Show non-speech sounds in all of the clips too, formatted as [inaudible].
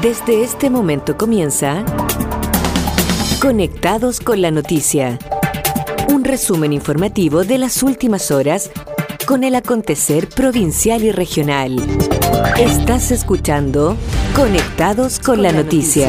Desde este momento comienza Conectados con la Noticia. Un resumen informativo de las últimas horas con el acontecer provincial y regional. Estás escuchando Conectados con, la, noticia.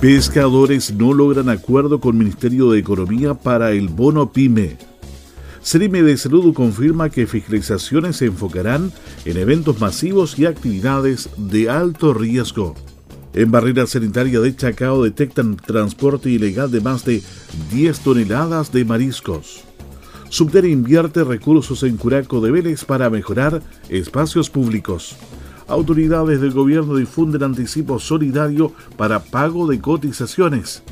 Pescadores no logran acuerdo con Ministerio de Economía para el bono PYME. Serime de Salud confirma que fiscalizaciones se enfocarán en eventos masivos y actividades de alto riesgo. En barrera sanitaria de Chacao detectan transporte ilegal de más de 10 toneladas de mariscos. Subter invierte recursos en Curaco de Vélez para mejorar espacios públicos autoridades del gobierno difunden anticipo solidario para pago de cotizaciones.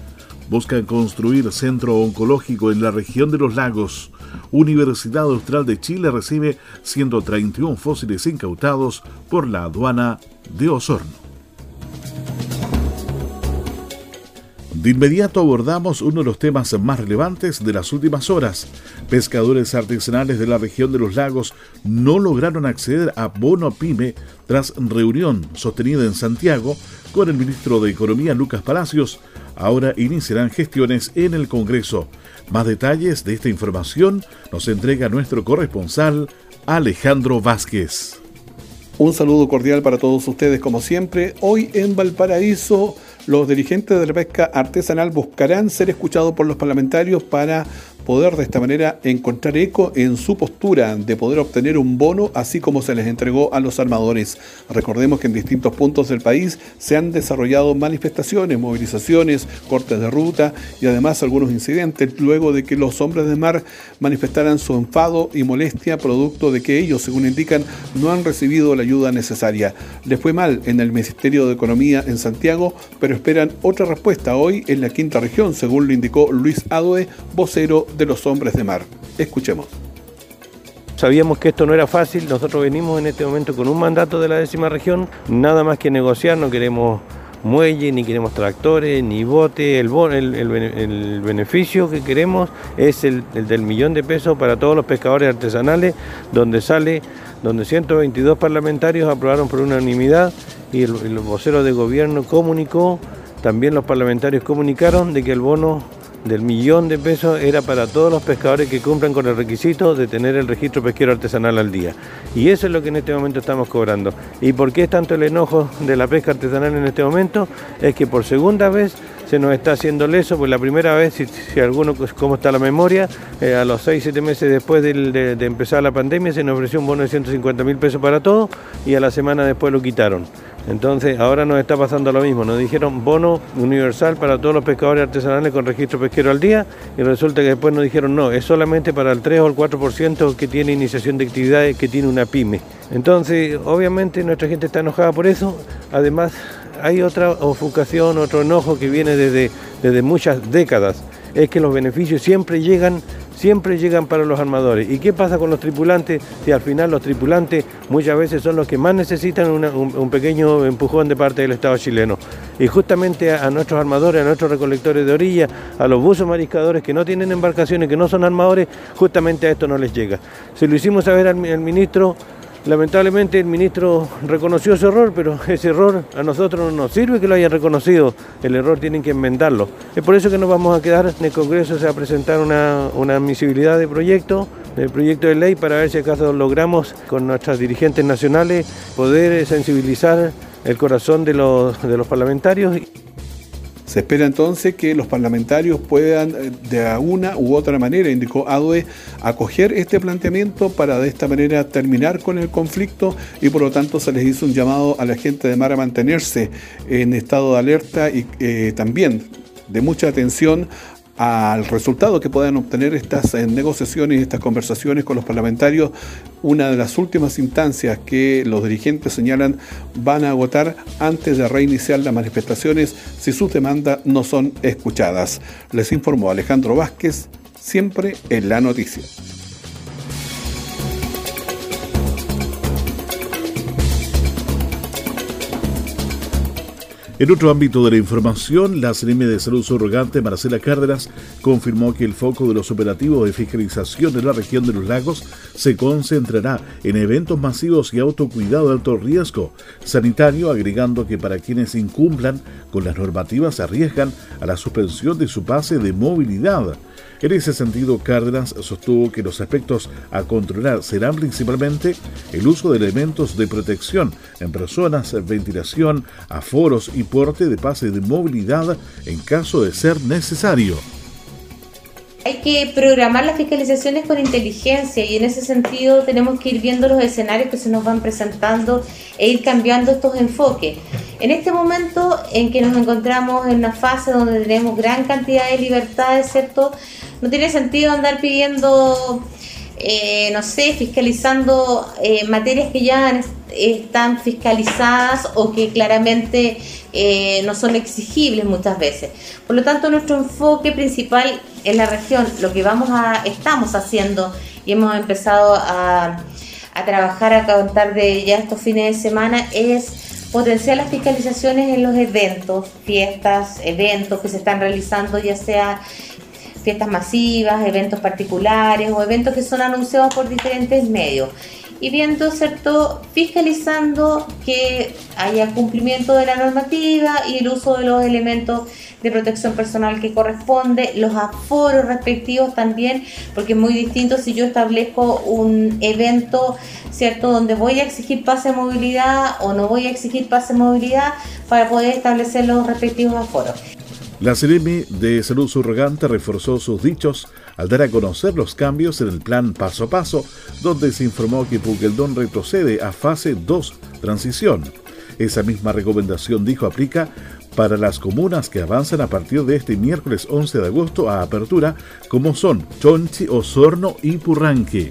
Buscan construir centro oncológico en la región de los lagos. Universidad Austral de Chile recibe 131 fósiles incautados por la aduana de Osorno. De inmediato abordamos uno de los temas más relevantes de las últimas horas. Pescadores artesanales de la región de los lagos no lograron acceder a bono pyme tras reunión sostenida en Santiago con el ministro de Economía Lucas Palacios. Ahora iniciarán gestiones en el Congreso. Más detalles de esta información nos entrega nuestro corresponsal Alejandro Vázquez. Un saludo cordial para todos ustedes como siempre. Hoy en Valparaíso los dirigentes de la pesca artesanal buscarán ser escuchados por los parlamentarios para poder de esta manera encontrar eco en su postura de poder obtener un bono así como se les entregó a los armadores. Recordemos que en distintos puntos del país se han desarrollado manifestaciones, movilizaciones, cortes de ruta y además algunos incidentes luego de que los hombres de mar manifestaran su enfado y molestia producto de que ellos, según indican, no han recibido la ayuda necesaria. Les fue mal en el Ministerio de Economía en Santiago, pero esperan otra respuesta hoy en la quinta región, según lo indicó Luis Adoe, vocero de los hombres de mar. Escuchemos. Sabíamos que esto no era fácil, nosotros venimos en este momento con un mandato de la décima región, nada más que negociar, no queremos muelle, ni queremos tractores, ni bote, el, el, beneficio que queremos es el, del millón de pesos para todos los pescadores artesanales, donde sale, donde 122 parlamentarios aprobaron por unanimidad y el, el vocero de gobierno comunicó, también los parlamentarios comunicaron de que el bono del millón de pesos era para todos los pescadores que cumplan con el requisito de tener el registro pesquero artesanal al día. Y eso es lo que en este momento estamos cobrando. ¿Y por qué es tanto el enojo de la pesca artesanal en este momento? Es que por segunda vez se nos está haciendo leso, pues la primera vez, si, alguno, pues, como está la memoria, eh, a los 6, 7 meses después de, de empezar la pandemia se nos ofreció un bono de 150 mil pesos para todos y a la semana después lo quitaron. Entonces, ahora nos está pasando lo mismo. Nos dijeron bono universal para todos los pescadores artesanales con registro pesquero al día y resulta que después nos dijeron no, es solamente para el 3 o el 4% que tiene iniciación de actividades que tiene una pyme. Entonces, obviamente nuestra gente está enojada por eso. Además, hay otra ofuscación, otro enojo que viene desde, desde muchas décadas. Es que los beneficios siempre llegan siempre llegan para los armadores. ¿Y qué pasa con los tripulantes? Si al final los tripulantes muchas veces son los que más necesitan un, pequeño empujón de parte del Estado chileno. Y justamente a, nuestros armadores, a nuestros recolectores de orilla, a los buzos mariscadores que no tienen embarcaciones, que no son armadores, justamente a esto no les llega. Se lo hicimos saber al ministro Lamentablemente el ministro reconoció ese error, pero [laughs] ese error a nosotros no nos sirve que lo hayan reconocido. El error tienen que enmendarlo. Es por eso que nos vamos a quedar en el Congreso, se va a presentar una, admisibilidad de proyecto, del proyecto de ley, para ver si acaso logramos con nuestras dirigentes nacionales poder sensibilizar el corazón de los, de los parlamentarios. Se espera entonces que los parlamentarios puedan eh, de una u otra manera, indicó Adue, acoger este planteamiento para de esta manera terminar con el conflicto y por lo tanto se les hizo un llamado a la gente de mar a mantenerse en estado de alerta y eh, también de mucha atención al resultado que puedan obtener estas eh, negociaciones estas conversaciones con los parlamentarios, una de las últimas instancias que los dirigentes señalan van a agotar antes de reiniciar las manifestaciones si sus demandas no son escuchadas. Les informó Alejandro Vázquez, siempre en la noticia. En otro ámbito de la información, la CNM de Salud Surrogante Marcela Cárdenas confirmó que el foco de los operativos de fiscalización en la región de los lagos se concentrará en eventos masivos y autocuidado de alto riesgo sanitario, agregando que para quienes incumplan con las normativas se arriesgan a la suspensión de su pase de movilidad. En ese sentido, Cárdenas sostuvo que los aspectos a controlar serán principalmente el uso de elementos de protección en personas, ventilación, aforos y porte de pase de movilidad en caso de ser necesario. Hay que programar las fiscalizaciones con inteligencia y en ese sentido tenemos que ir viendo los escenarios que se nos van presentando e ir cambiando estos enfoques. En este momento en que nos encontramos en una fase donde tenemos gran cantidad de libertades, ¿cierto? No tiene sentido andar pidiendo, eh, no sé, fiscalizando eh, materias que ya están fiscalizadas o que claramente eh, no son exigibles muchas veces. Por lo tanto, nuestro enfoque principal en la región, lo que vamos a, estamos haciendo y hemos empezado a, a trabajar a contar de ya estos fines de semana es potenciar las fiscalizaciones en los eventos, fiestas, eventos que se están realizando, ya sea fiestas masivas, eventos particulares o eventos que son anunciados por diferentes medios. Y viendo, ¿cierto? Fiscalizando que haya cumplimiento de la normativa y el uso de los elementos de protección personal que corresponde, los aforos respectivos también, porque es muy distinto si yo establezco un evento, ¿cierto?, donde voy a exigir pase de movilidad o no voy a exigir pase de movilidad para poder establecer los respectivos aforos. La CEREMI de Salud Surrogante reforzó sus dichos al dar a conocer los cambios en el plan paso a paso, donde se informó que Pugeldón retrocede a fase 2, transición. Esa misma recomendación, dijo, aplica para las comunas que avanzan a partir de este miércoles 11 de agosto a apertura, como son Chonchi, Osorno y Purranque.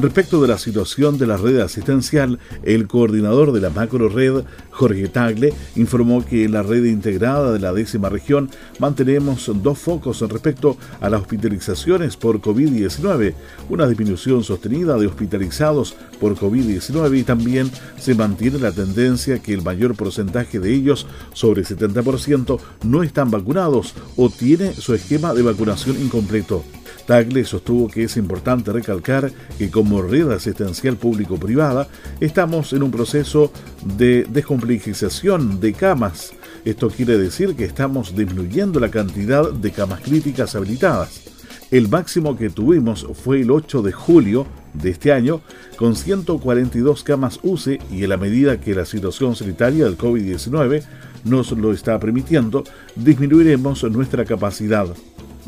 Respecto de la situación de la red asistencial, el coordinador de la macro red, Jorge Tagle, informó que en la red integrada de la décima región mantenemos dos focos respecto a las hospitalizaciones por COVID-19, una disminución sostenida de hospitalizados por COVID-19 y también se mantiene la tendencia que el mayor porcentaje de ellos, sobre 70%, no están vacunados o tiene su esquema de vacunación incompleto. Tagle sostuvo que es importante recalcar que como red asistencial público-privada estamos en un proceso de descomplejización de camas. Esto quiere decir que estamos disminuyendo la cantidad de camas críticas habilitadas. El máximo que tuvimos fue el 8 de julio de este año, con 142 camas UCE y en la medida que la situación sanitaria del COVID-19 nos lo está permitiendo, disminuiremos nuestra capacidad.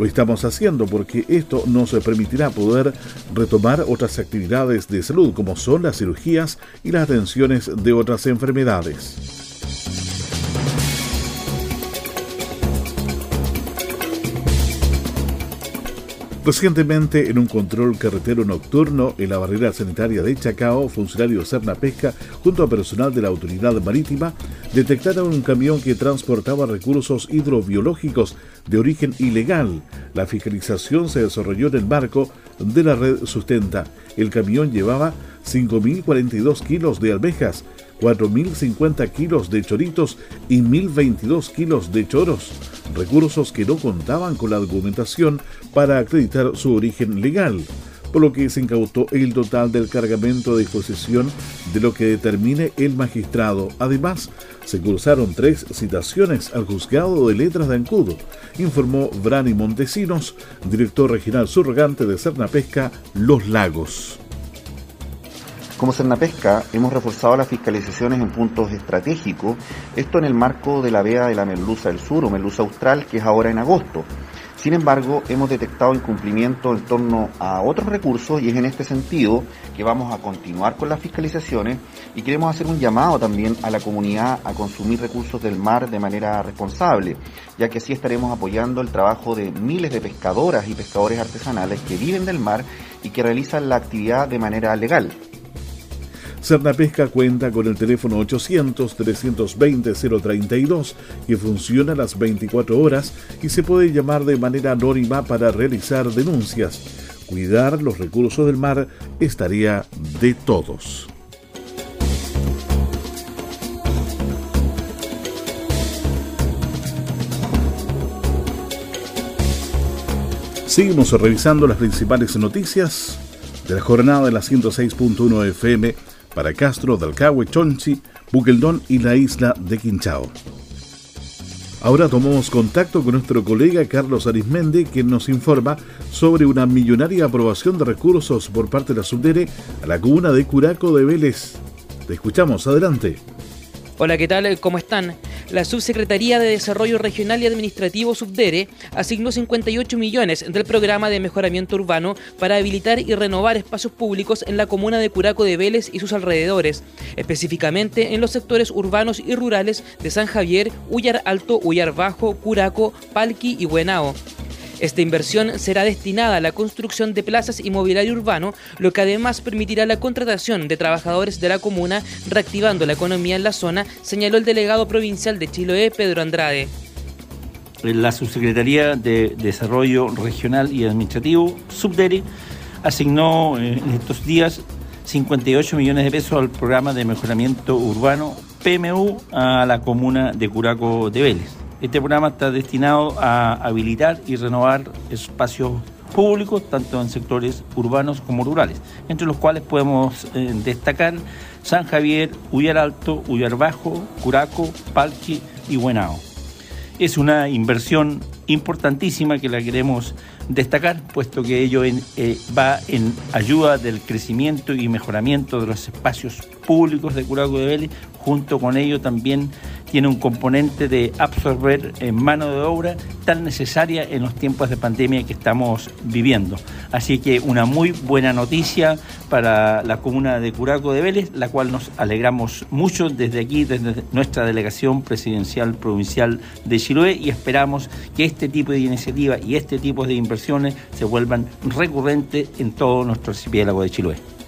Lo estamos haciendo porque esto nos permitirá poder retomar otras actividades de salud como son las cirugías y las atenciones de otras enfermedades. Recientemente, en un control carretero nocturno en la barrera sanitaria de Chacao, funcionarios Serna Pesca, junto a personal de la Autoridad Marítima, detectaron un camión que transportaba recursos hidrobiológicos de origen ilegal. La fiscalización se desarrolló en el barco de la red Sustenta. El camión llevaba 5.042 kilos de almejas, 4.050 kilos de choritos y 1.022 kilos de choros, recursos que no contaban con la documentación para acreditar su origen legal, por lo que se incautó el total del cargamento de disposición de lo que determine el magistrado. Además, se cursaron tres citaciones al juzgado de letras de Ancudo, informó Brani Montesinos, director regional surrogante de Pesca Los Lagos. Como Cernapesca hemos reforzado las fiscalizaciones en puntos estratégicos, esto en el marco de la vea de la merluza del sur o merluza austral, que es ahora en agosto. Sin embargo, hemos detectado incumplimiento en torno a otros recursos y es en este sentido que vamos a continuar con las fiscalizaciones y queremos hacer un llamado también a la comunidad a consumir recursos del mar de manera responsable, ya que así estaremos apoyando el trabajo de miles de pescadoras y pescadores artesanales que viven del mar y que realizan la actividad de manera legal. Cernapesca cuenta con el teléfono 800-320-032 que funciona las 24 horas y se puede llamar de manera anónima para realizar denuncias. Cuidar los recursos del mar es tarea de todos. Seguimos revisando las principales noticias de la jornada de la 106.1 FM para Castro, Dalcahue, Chonchi, Buqueldón y la isla de Quinchao. Ahora tomamos contacto con nuestro colega Carlos Arismendi, quien nos informa sobre una millonaria aprobación de recursos por parte de la Subdere a la comuna de Curaco de Vélez. Te escuchamos, adelante. Hola, ¿qué tal? ¿Cómo están? La Subsecretaría de Desarrollo Regional y Administrativo Subdere asignó 58 millones del programa de mejoramiento urbano para habilitar y renovar espacios públicos en la comuna de Curaco de Vélez y sus alrededores, específicamente en los sectores urbanos y rurales de San Javier, Ullar Alto, Ullar Bajo, Curaco, Palqui y Buenao. Esta inversión será destinada a la construcción de plazas y mobiliario urbano, lo que además permitirá la contratación de trabajadores de la comuna, reactivando la economía en la zona, señaló el delegado provincial de Chiloé, Pedro Andrade. La Subsecretaría de Desarrollo Regional y Administrativo, Subdere, asignó eh, en estos días 58 millones de pesos al programa de mejoramiento urbano PMU a la comuna de Curaco de Vélez. Este programa está destinado a habilitar y renovar espacios públicos, tanto en sectores urbanos como rurales, entre los cuales podemos eh, destacar San Javier, Ullar Alto, Ullar Bajo, Curaco, Palchi y Buenao. Es una inversión importantísima que la queremos destacar, puesto que ello eh, va en ayuda del crecimiento y mejoramiento de los espacios públicos de Curaco de Vélez, junto con ello también tiene un componente de absorber en mano de obra tan necesaria en los tiempos de pandemia que estamos viviendo. Así que una muy buena noticia para la comuna de Curaco de Vélez, la cual nos alegramos mucho desde aquí, desde nuestra delegación presidencial provincial de Chiloé y esperamos que este tipo de iniciativa y este tipo de inversiones se vuelvan recurrentes en todo nuestro archipiélago de Chiloé.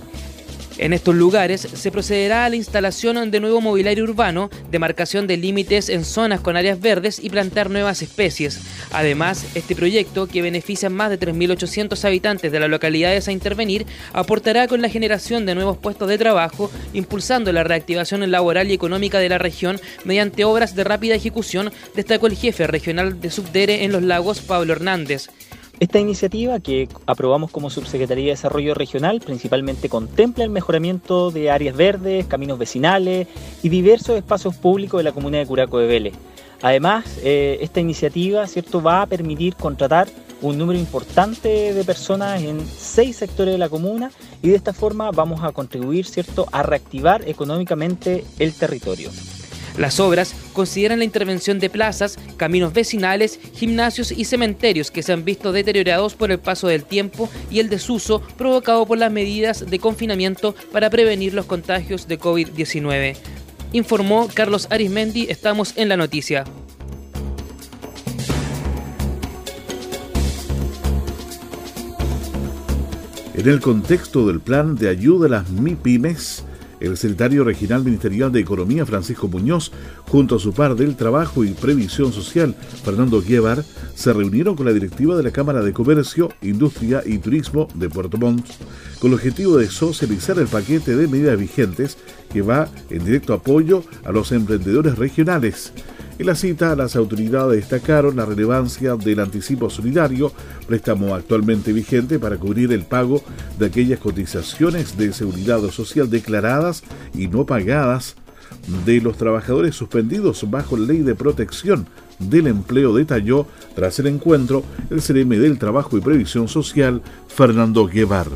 En estos lugares se procederá a la instalación de nuevo mobiliario urbano, demarcación de límites en zonas con áreas verdes y plantar nuevas especies. Además, este proyecto, que beneficia a más de 3.800 habitantes de las localidades a intervenir, aportará con la generación de nuevos puestos de trabajo, impulsando la reactivación laboral y económica de la región mediante obras de rápida ejecución, destacó el jefe regional de Subdere en los lagos, Pablo Hernández. Esta iniciativa que aprobamos como Subsecretaría de Desarrollo Regional principalmente contempla el mejoramiento de áreas verdes, caminos vecinales y diversos espacios públicos de la comuna de Curaco de Vélez. Además, eh, esta iniciativa ¿cierto? va a permitir contratar un número importante de personas en seis sectores de la comuna y de esta forma vamos a contribuir ¿cierto? a reactivar económicamente el territorio. Las obras consideran la intervención de plazas, caminos vecinales, gimnasios y cementerios que se han visto deteriorados por el paso del tiempo y el desuso provocado por las medidas de confinamiento para prevenir los contagios de COVID-19. Informó Carlos Arismendi, estamos en la noticia. En el contexto del plan de ayuda a las MIPIMES, el secretario regional ministerial de Economía, Francisco Muñoz, junto a su par del Trabajo y Previsión Social, Fernando Guevar, se reunieron con la directiva de la Cámara de Comercio, Industria y Turismo de Puerto Montt, con el objetivo de socializar el paquete de medidas vigentes que va en directo apoyo a los emprendedores regionales en la cita, las autoridades destacaron la relevancia del anticipo solidario, préstamo actualmente vigente para cubrir el pago de aquellas cotizaciones de seguridad social declaradas y no pagadas de los trabajadores suspendidos bajo ley de protección del empleo, detalló tras el encuentro el CRM del Trabajo y Previsión Social, Fernando Guevara.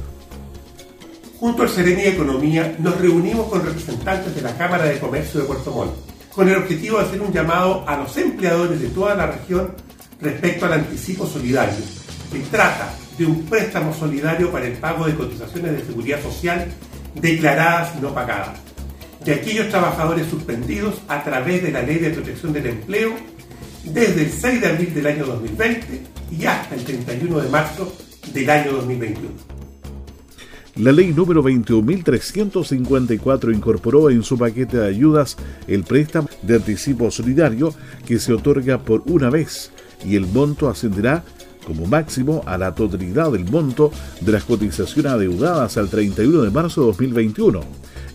junto al Seremi de Economía, nos reunimos con representantes de la Cámara de Comercio de Puerto Montt, con el objetivo de hacer un llamado a los empleadores de toda la región respecto al anticipo solidario, que trata de un préstamo solidario para el pago de cotizaciones de seguridad social declaradas no pagadas, de aquellos trabajadores suspendidos a través de la Ley de Protección del Empleo desde el 6 de abril del año 2020 y hasta el 31 de marzo del año 2021. La ley número 21.354 incorporó en su paquete de ayudas el préstamo de anticipo solidario que se otorga por una vez y el monto ascenderá como máximo a la totalidad del monto de las cotizaciones adeudadas al 31 de marzo de 2021.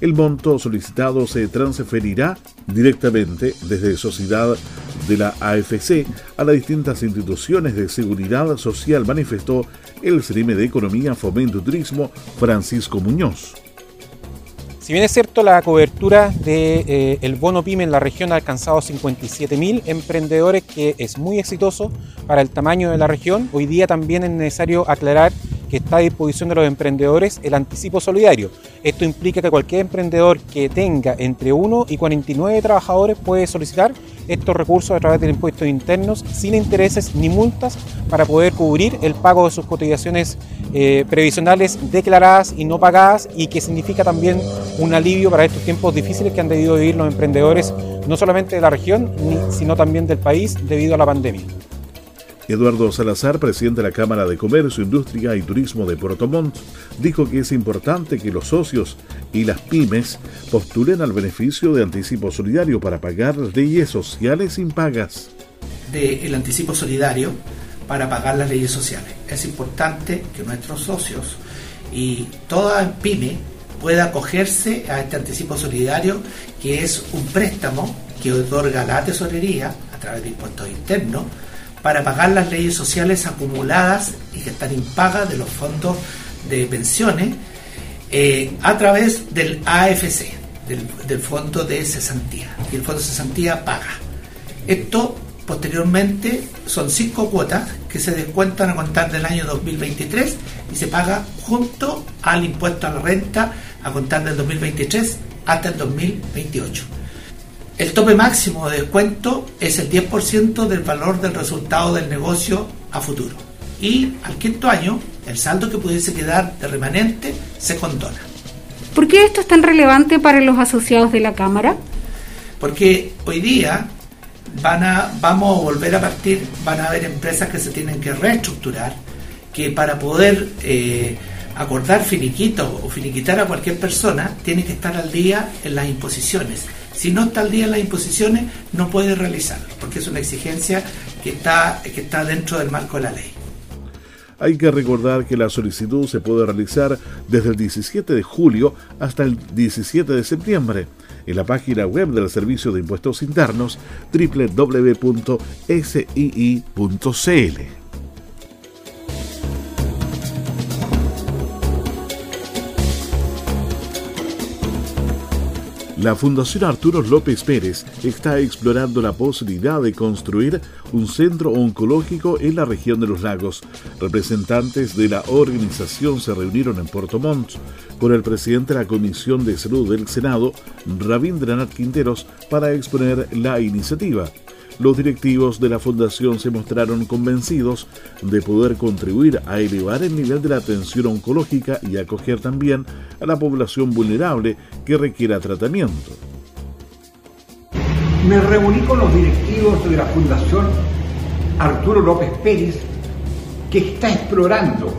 El monto solicitado se transferirá directamente desde Sociedad de la AFC a las distintas instituciones de seguridad social, manifestó el CRIME de Economía, Fomento y Turismo, Francisco Muñoz. Si bien es cierto, la cobertura del de, eh, bono PYME en la región ha alcanzado 57.000 emprendedores, que es muy exitoso para el tamaño de la región, hoy día también es necesario aclarar que está a disposición de los emprendedores el anticipo solidario. Esto implica que cualquier emprendedor que tenga entre 1 y 49 trabajadores puede solicitar estos recursos a través de impuestos internos sin intereses ni multas para poder cubrir el pago de sus cotizaciones eh, previsionales declaradas y no pagadas y que significa también un alivio para estos tiempos difíciles que han debido vivir los emprendedores no solamente de la región, sino también del país debido a la pandemia. Eduardo Salazar, presidente de la Cámara de Comercio, Industria y Turismo de Puerto Montt, dijo que es importante que los socios y las pymes postulen al beneficio de anticipo solidario para pagar leyes sociales impagas. Del anticipo solidario para pagar las leyes sociales. Es importante que nuestros socios y toda pyme pueda acogerse a este anticipo solidario, que es un préstamo que otorga la tesorería a través de impuestos internos para pagar las leyes sociales acumuladas y que están impagas de los fondos de pensiones eh, a través del AFC, del, Fondo de Cesantía. Y el Fondo de Cesantía paga. Esto posteriormente son cinco cuotas que se descuentan a contar del año 2023 y se paga junto al impuesto a la renta a contar del 2023 hasta el 2028. El tope máximo de descuento es el 10% del valor del resultado del negocio a futuro. Y al quinto año, el saldo que pudiese quedar de remanente se condona. ¿Por qué esto es tan relevante para los asociados de la Cámara? Porque hoy día van a, vamos a volver a partir, van a haber empresas que se tienen que reestructurar, que para poder eh, acordar finiquito o finiquitar a cualquier persona, tiene que estar al día en las imposiciones si no está al día en las imposiciones, no puede realizarlo, porque es una exigencia que está, que está dentro del marco de la ley. Hay que recordar que la solicitud se puede realizar desde el 17 de julio hasta el 17 de septiembre en la página web del Servicio de Impuestos Internos www.sii.cl. La Fundación Arturo López Pérez está explorando la posibilidad de construir un centro oncológico en la región de los lagos. Representantes de la organización se reunieron en Puerto Montt con el presidente de la Comisión de Salud del Senado, Rabindranath Quinteros, para exponer la iniciativa. Los directivos de la fundación se mostraron convencidos de poder contribuir a elevar el nivel de la atención oncológica y acoger también a la población vulnerable que requiera tratamiento. Me reuní con los directivos de la Fundación Arturo López Pérez, que está explorando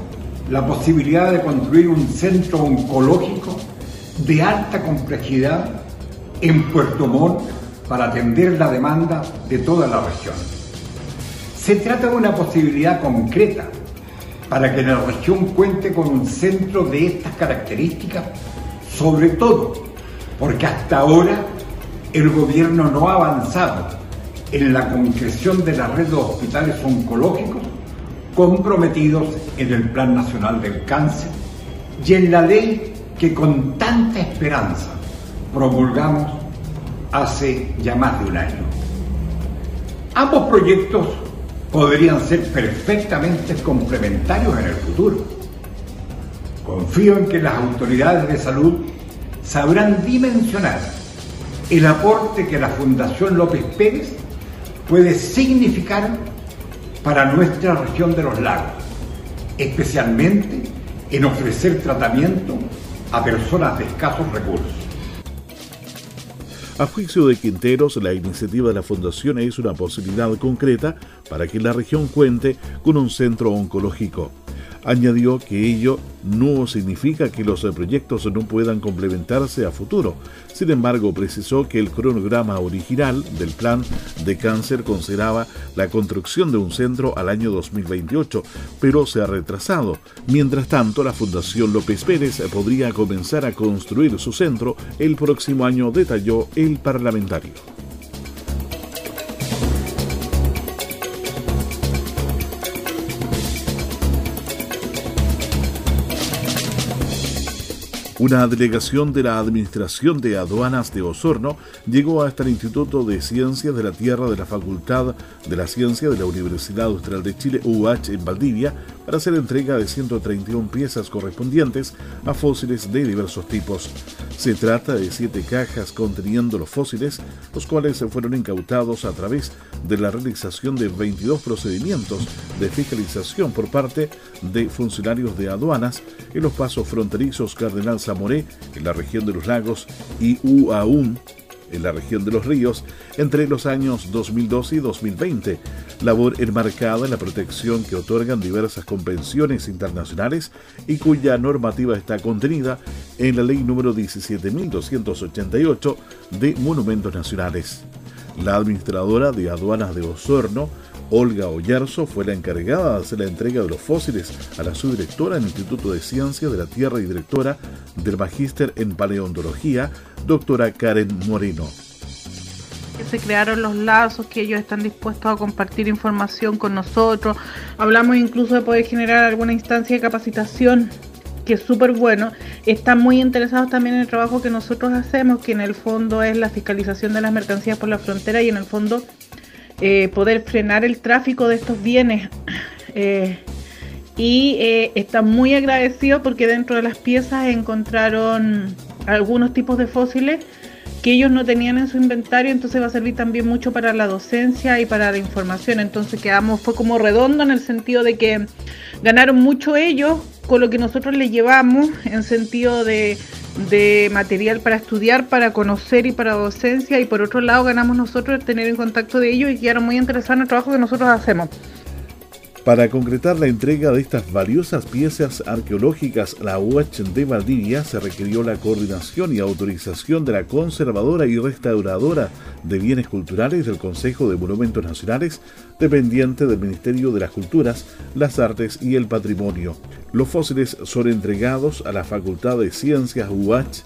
la posibilidad de construir un centro oncológico de alta complejidad en Puerto Montt para atender la demanda de toda la región. Se trata de una posibilidad concreta para que la región cuente con un centro de estas características, sobre todo porque hasta ahora el gobierno no ha avanzado en la concreción de la red de hospitales oncológicos comprometidos en el Plan Nacional del Cáncer y en la ley que con tanta esperanza promulgamos hace ya más de un año. Ambos proyectos podrían ser perfectamente complementarios en el futuro. Confío en que las autoridades de salud sabrán dimensionar el aporte que la Fundación López Pérez puede significar para nuestra región de los lagos, especialmente en ofrecer tratamiento a personas de escasos recursos. A juicio de Quinteros, la iniciativa de la Fundación es una posibilidad concreta para que la región cuente con un centro oncológico. Añadió que ello no significa que los proyectos no puedan complementarse a futuro. Sin embargo, precisó que el cronograma original del plan de cáncer consideraba la construcción de un centro al año 2028, pero se ha retrasado. Mientras tanto, la Fundación López Pérez podría comenzar a construir su centro el próximo año, detalló el parlamentario. Una delegación de la Administración de Aduanas de Osorno llegó hasta el Instituto de Ciencias de la Tierra de la Facultad de la Ciencia de la Universidad Austral de Chile, UH, en Valdivia, para hacer entrega de 131 piezas correspondientes a fósiles de diversos tipos. Se trata de siete cajas conteniendo los fósiles, los cuales fueron incautados a través de la realización de 22 procedimientos de fiscalización por parte de funcionarios de aduanas en los pasos fronterizos Cardenal Zamoré, en la región de los lagos, y UAUM, en la región de los ríos, entre los años 2012 y 2020, labor enmarcada en la protección que otorgan diversas convenciones internacionales y cuya normativa está contenida en la ley número 17.288 de Monumentos Nacionales. La administradora de aduanas de Osorno, Olga Ollarzo fue la encargada de hacer la entrega de los fósiles a la subdirectora del Instituto de Ciencias de la Tierra y directora del Magíster en Paleontología, doctora Karen Moreno. Se crearon los lazos, que ellos están dispuestos a compartir información con nosotros. Hablamos incluso de poder generar alguna instancia de capacitación que es súper bueno, están muy interesados también en el trabajo que nosotros hacemos, que en el fondo es la fiscalización de las mercancías por la frontera y en el fondo eh, poder frenar el tráfico de estos bienes. Eh, y eh, están muy agradecidos porque dentro de las piezas encontraron algunos tipos de fósiles que ellos no tenían en su inventario, entonces va a servir también mucho para la docencia y para la información. Entonces quedamos, fue como redondo en el sentido de que ganaron mucho ellos con lo que nosotros les llevamos en sentido de de material para estudiar, para conocer y para docencia y por otro lado ganamos nosotros tener en contacto de ellos y quedaron muy interesados en el trabajo que nosotros hacemos. Para concretar la entrega de estas valiosas piezas arqueológicas la UH de Valdivia se requirió la coordinación y autorización de la conservadora y restauradora de bienes culturales del Consejo de Monumentos Nacionales, dependiente del Ministerio de las Culturas, las Artes y el Patrimonio. Los fósiles son entregados a la Facultad de Ciencias UH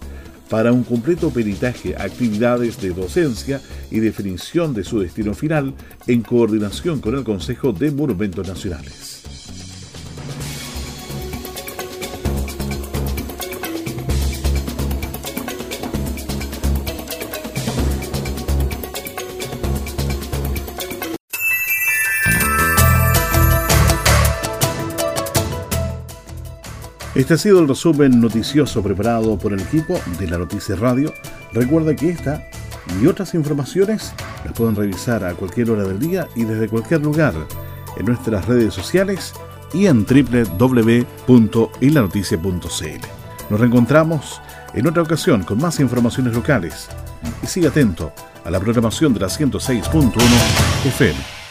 para un completo peritaje, actividades de docencia y definición de su destino final en coordinación con el Consejo de Monumentos Nacionales. Este ha sido el resumen noticioso preparado por el equipo de la Noticia Radio. Recuerda que esta y otras informaciones las pueden revisar a cualquier hora del día y desde cualquier lugar en nuestras redes sociales y en www.ilanoticia.cl. Nos reencontramos en otra ocasión con más informaciones locales y siga atento a la programación de la 106.1 FM.